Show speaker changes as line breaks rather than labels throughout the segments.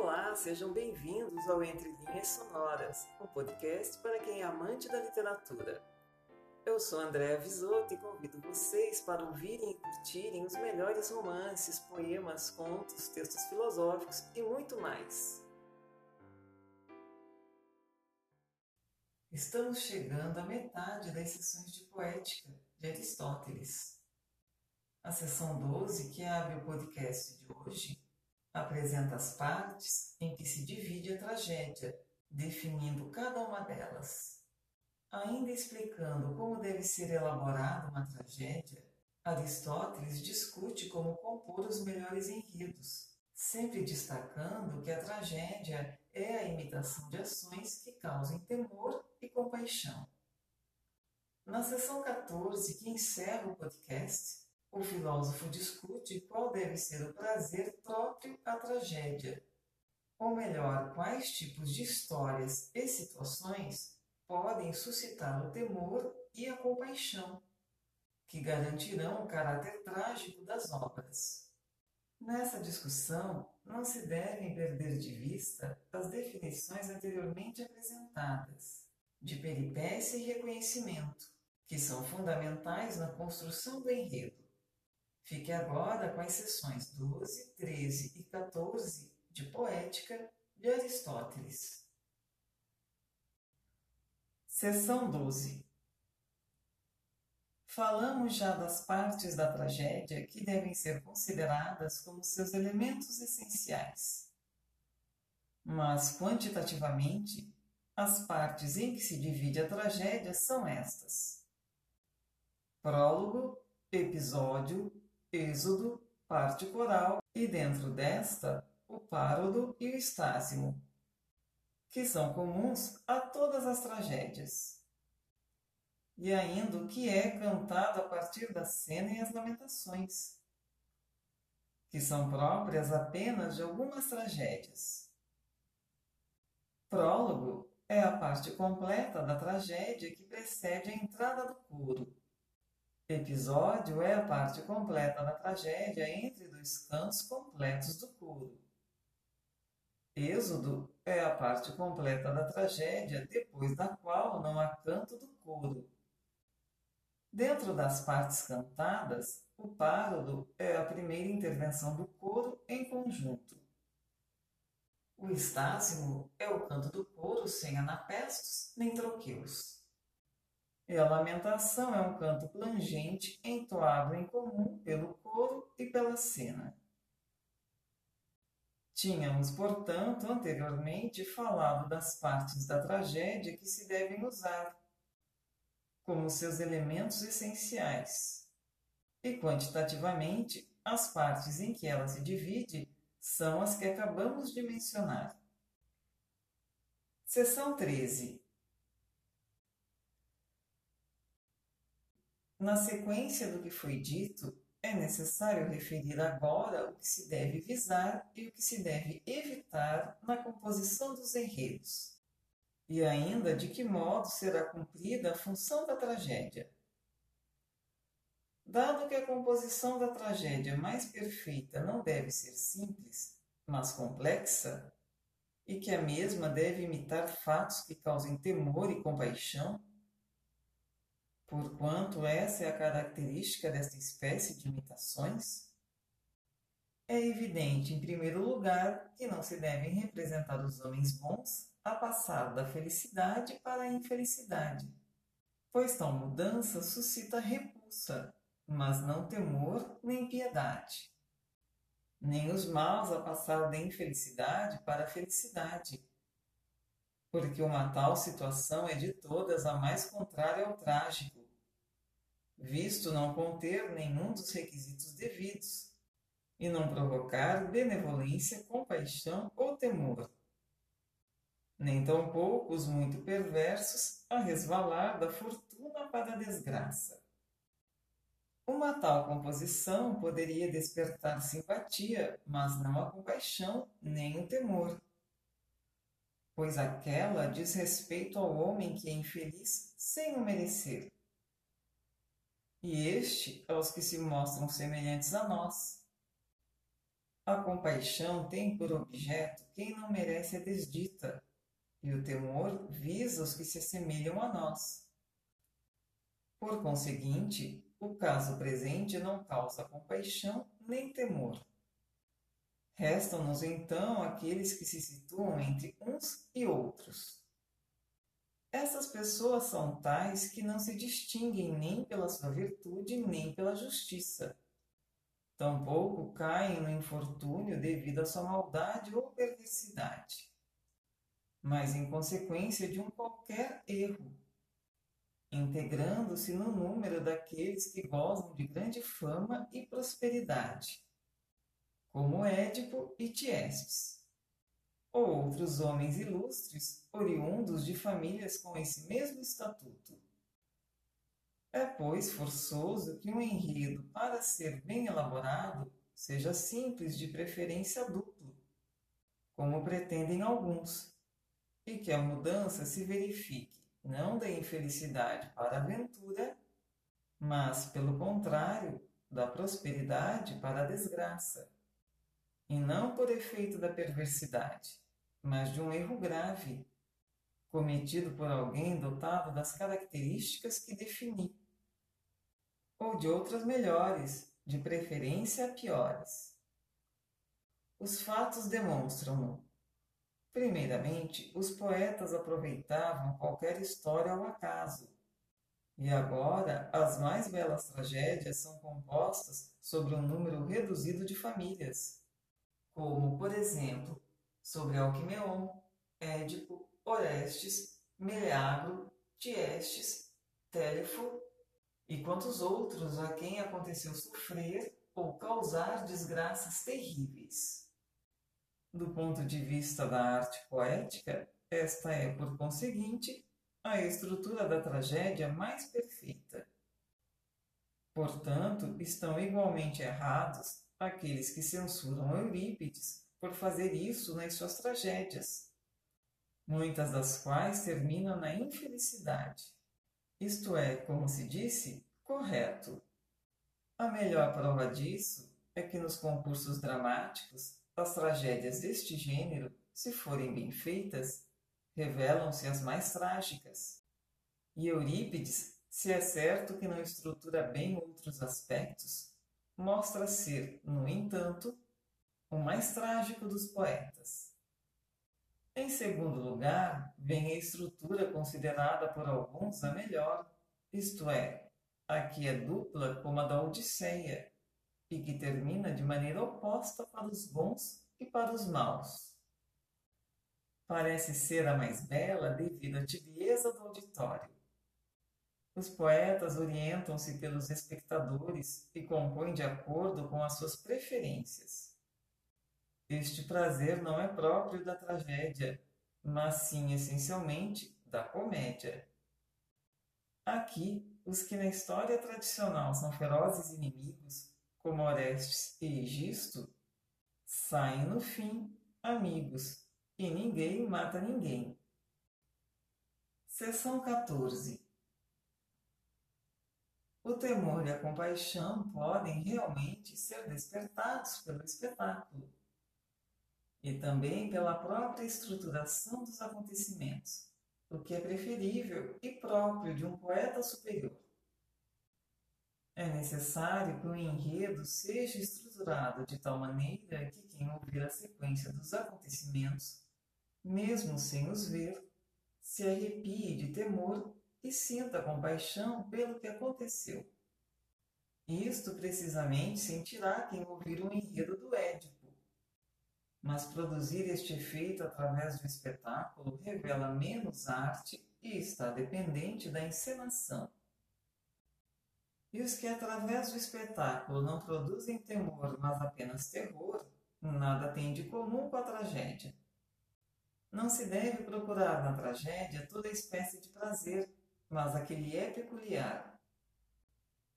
Olá, sejam bem-vindos ao Entre Linhas Sonoras, um podcast para quem é amante da literatura. Eu sou Andréa Visoto e convido vocês para ouvirem e curtirem os melhores romances, poemas, contos, textos filosóficos e muito mais. Estamos chegando à metade das sessões de poética de Aristóteles. A sessão 12, que abre o podcast de hoje, apresenta as partes em que se divide a tragédia, definindo cada uma delas. Ainda explicando como deve ser elaborada uma tragédia, Aristóteles discute como compor os melhores enredos, sempre destacando que a tragédia é a imitação de ações que causem temor e compaixão. Na sessão 14, que encerra o podcast, o filósofo discute qual deve ser o prazer próprio à tragédia, ou melhor, quais tipos de histórias e situações podem suscitar o temor e a compaixão, que garantirão o caráter trágico das obras. Nessa discussão, não se devem perder de vista as definições anteriormente apresentadas, de peripécia e reconhecimento, que são fundamentais na construção do enredo. Fique agora com as sessões 12, 13 e 14 de Poética de Aristóteles. Seção 12 Falamos já das partes da tragédia que devem ser consideradas como seus elementos essenciais. Mas, quantitativamente, as partes em que se divide a tragédia são estas: prólogo, episódio, Êxodo, parte coral, e dentro desta, o párodo e o estásimo, que são comuns a todas as tragédias. E ainda o que é cantado a partir da cena e as lamentações, que são próprias apenas de algumas tragédias. Prólogo é a parte completa da tragédia que precede a entrada do coro Episódio é a parte completa da tragédia entre dois cantos completos do coro. Êxodo é a parte completa da tragédia depois da qual não há canto do coro. Dentro das partes cantadas, o párodo é a primeira intervenção do coro em conjunto. O estácimo é o canto do coro sem anapestos nem troqueus. E a lamentação é um canto plangente entoado em comum pelo coro e pela cena. Tínhamos, portanto, anteriormente falado das partes da tragédia que se devem usar, como seus elementos essenciais. E quantitativamente, as partes em que ela se divide são as que acabamos de mencionar. Seção 13 Na sequência do que foi dito, é necessário referir agora o que se deve visar e o que se deve evitar na composição dos enredos, e ainda de que modo será cumprida a função da tragédia. Dado que a composição da tragédia mais perfeita não deve ser simples, mas complexa, e que a mesma deve imitar fatos que causem temor e compaixão, porquanto essa é a característica desta espécie de imitações, é evidente, em primeiro lugar, que não se devem representar os homens bons a passar da felicidade para a infelicidade, pois tal mudança suscita repulsa, mas não temor nem piedade. Nem os maus a passar da infelicidade para a felicidade, porque uma tal situação é de todas a mais contrária ao trágico visto não conter nenhum dos requisitos devidos, e não provocar benevolência, compaixão ou temor. Nem tampouco os muito perversos a resvalar da fortuna para a desgraça. Uma tal composição poderia despertar simpatia, mas não a compaixão nem o temor, pois aquela diz respeito ao homem que é infeliz sem o merecer e este aos que se mostram semelhantes a nós. A compaixão tem por objeto quem não merece a desdita, e o temor visa os que se assemelham a nós. Por conseguinte, o caso presente não causa compaixão nem temor. Restam-nos então aqueles que se situam entre uns e outros. Essas pessoas são tais que não se distinguem nem pela sua virtude nem pela justiça. Tampouco caem no infortúnio devido à sua maldade ou perversidade, mas em consequência de um qualquer erro, integrando-se no número daqueles que gozam de grande fama e prosperidade, como Édipo e Tiestes ou outros homens ilustres oriundos de famílias com esse mesmo estatuto. É, pois, forçoso que um enredo, para ser bem elaborado, seja simples, de preferência duplo, como pretendem alguns, e que a mudança se verifique não da infelicidade para a ventura, mas, pelo contrário, da prosperidade para a desgraça e não por efeito da perversidade, mas de um erro grave, cometido por alguém dotado das características que defini, ou de outras melhores, de preferência piores. Os fatos demonstram-no. Primeiramente, os poetas aproveitavam qualquer história ao acaso, e agora as mais belas tragédias são compostas sobre um número reduzido de famílias como, por exemplo, sobre Alquimeon, Édipo, Orestes, Meleagro, Tiestes, Telefo e quantos outros a quem aconteceu sofrer ou causar desgraças terríveis. Do ponto de vista da arte poética, esta é, por conseguinte, a estrutura da tragédia mais perfeita. Portanto, estão igualmente errados aqueles que censuram Eurípides por fazer isso nas suas tragédias, muitas das quais terminam na infelicidade. Isto é, como se disse, correto. A melhor prova disso é que nos concursos dramáticos, as tragédias deste gênero, se forem bem feitas, revelam-se as mais trágicas. E Eurípides, se é certo que não estrutura bem outros aspectos, mostra ser, no entanto, o mais trágico dos poetas. Em segundo lugar, vem a estrutura considerada por alguns a melhor, isto é, a que é dupla como a da Odisseia, e que termina de maneira oposta para os bons e para os maus. Parece ser a mais bela devido à tibieza do auditório os poetas orientam-se pelos espectadores e compõem de acordo com as suas preferências. Este prazer não é próprio da tragédia, mas sim essencialmente da comédia. Aqui, os que na história tradicional são ferozes inimigos, como Orestes e Egisto, saem no fim amigos, e ninguém mata ninguém. Seção 14 o temor e a compaixão podem realmente ser despertados pelo espetáculo e também pela própria estruturação dos acontecimentos, o que é preferível e próprio de um poeta superior. É necessário que o enredo seja estruturado de tal maneira que quem ouvir a sequência dos acontecimentos, mesmo sem os ver, se arrepie de temor e sinta compaixão pelo que aconteceu. Isto precisamente sentirá quem ouvir o enredo do Édipo. Mas produzir este efeito através do espetáculo revela menos arte e está dependente da encenação. E os que através do espetáculo não produzem temor, mas apenas terror, nada têm de comum com a tragédia. Não se deve procurar na tragédia toda espécie de prazer, mas a que lhe é peculiar.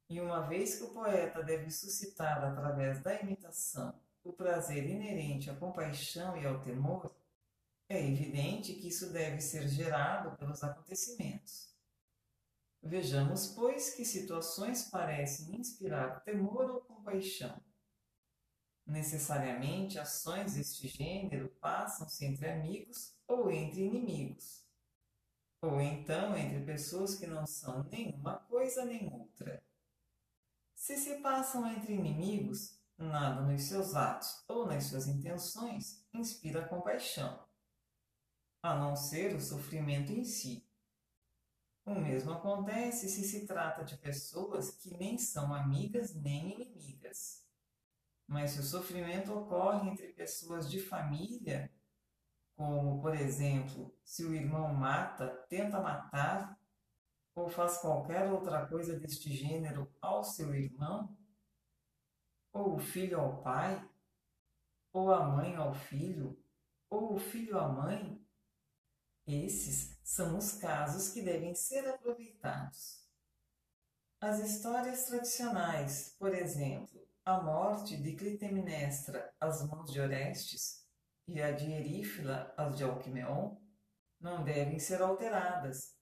E uma vez que o poeta deve suscitar através da imitação o prazer inerente à compaixão e ao temor, é evidente que isso deve ser gerado pelos acontecimentos. Vejamos, pois, que situações parecem inspirar temor ou compaixão. Necessariamente, ações deste gênero passam-se entre amigos ou entre inimigos, ou então entre pessoas que não são nenhuma coisa nem outra. Se se passam entre inimigos, nada nos seus atos ou nas suas intenções inspira compaixão, a não ser o sofrimento em si. O mesmo acontece se se trata de pessoas que nem são amigas nem inimigas. Mas se o sofrimento ocorre entre pessoas de família, como, por exemplo, se o irmão mata, tenta matar ou faz qualquer outra coisa deste gênero ao seu irmão, ou o filho ao pai, ou a mãe ao filho, ou o filho à mãe, esses são os casos que devem ser aproveitados. As histórias tradicionais, por exemplo, a morte de Clitemnestra às mãos de Orestes e a de Erífila às de Alquimeon, não devem ser alteradas,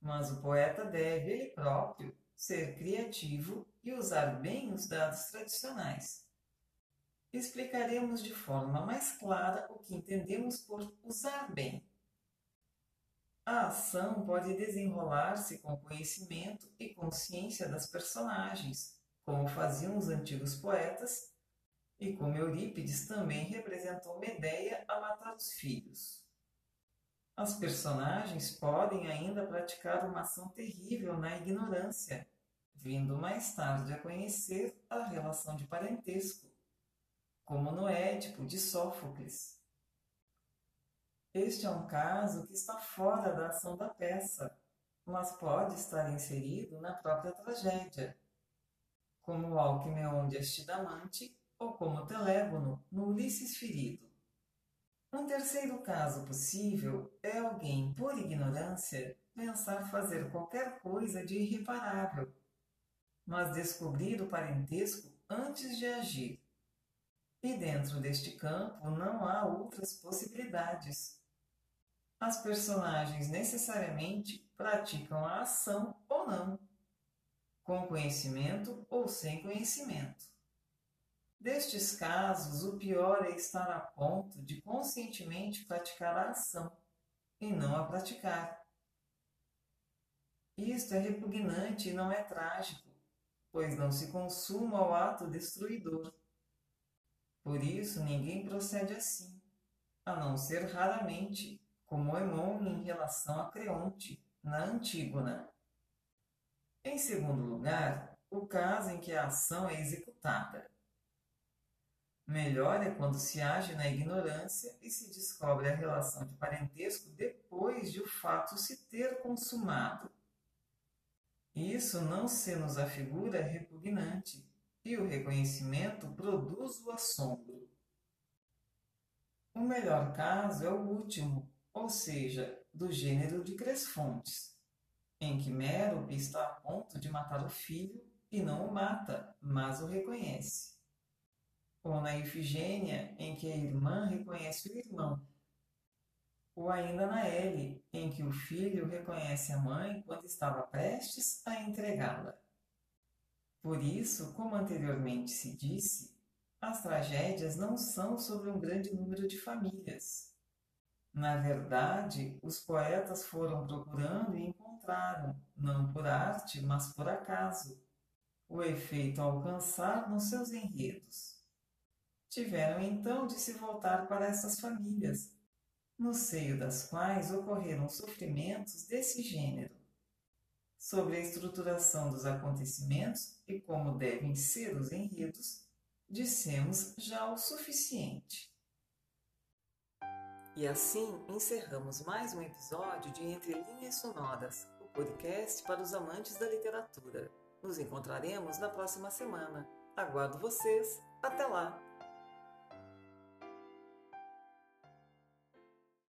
mas o poeta deve ele próprio ser criativo e usar bem os dados tradicionais. Explicaremos de forma mais clara o que entendemos por usar bem. A ação pode desenrolar-se com conhecimento e consciência das personagens, como faziam os antigos poetas, e como Eurípides também representou Medeia a matar os filhos. As personagens podem ainda praticar uma ação terrível na ignorância, vindo mais tarde a conhecer a relação de parentesco, como no Édipo de Sófocles. Este é um caso que está fora da ação da peça, mas pode estar inserido na própria tragédia, como o Alquimeon de Astidamante ou como Telégono no Ulisses Ferido. Um terceiro caso possível é alguém, por ignorância, pensar fazer qualquer coisa de irreparável, mas descobrir o parentesco antes de agir. E dentro deste campo não há outras possibilidades as personagens necessariamente praticam a ação ou não, com conhecimento ou sem conhecimento. Destes casos, o pior é estar a ponto de conscientemente praticar a ação e não a praticar. Isto é repugnante e não é trágico, pois não se consuma ao ato destruidor. Por isso, ninguém procede assim, a não ser raramente como Hemon em relação a Creonte, na Antígona. Em segundo lugar, o caso em que a ação é executada. Melhor é quando se age na ignorância e se descobre a relação de parentesco depois de o fato se ter consumado. Isso não se nos afigura repugnante, e o reconhecimento produz o assombro. O melhor caso é o último, ou seja, do gênero de Cresfontes, em que Mérope está a ponto de matar o filho e não o mata, mas o reconhece. Ou na Ifigênia, em que a irmã reconhece o irmão. Ou ainda na L, em que o filho reconhece a mãe quando estava prestes a entregá-la. Por isso, como anteriormente se disse, as tragédias não são sobre um grande número de famílias, na verdade, os poetas foram procurando e encontraram, não por arte, mas por acaso, o efeito a alcançar nos seus enredos. Tiveram então de se voltar para essas famílias, no seio das quais ocorreram sofrimentos desse gênero. Sobre a estruturação dos acontecimentos e como devem ser os enredos, dissemos já o suficiente. E assim encerramos mais um episódio de Entre Linhas Sonoras, o podcast para os amantes da literatura. Nos encontraremos na próxima semana. Aguardo vocês. Até lá!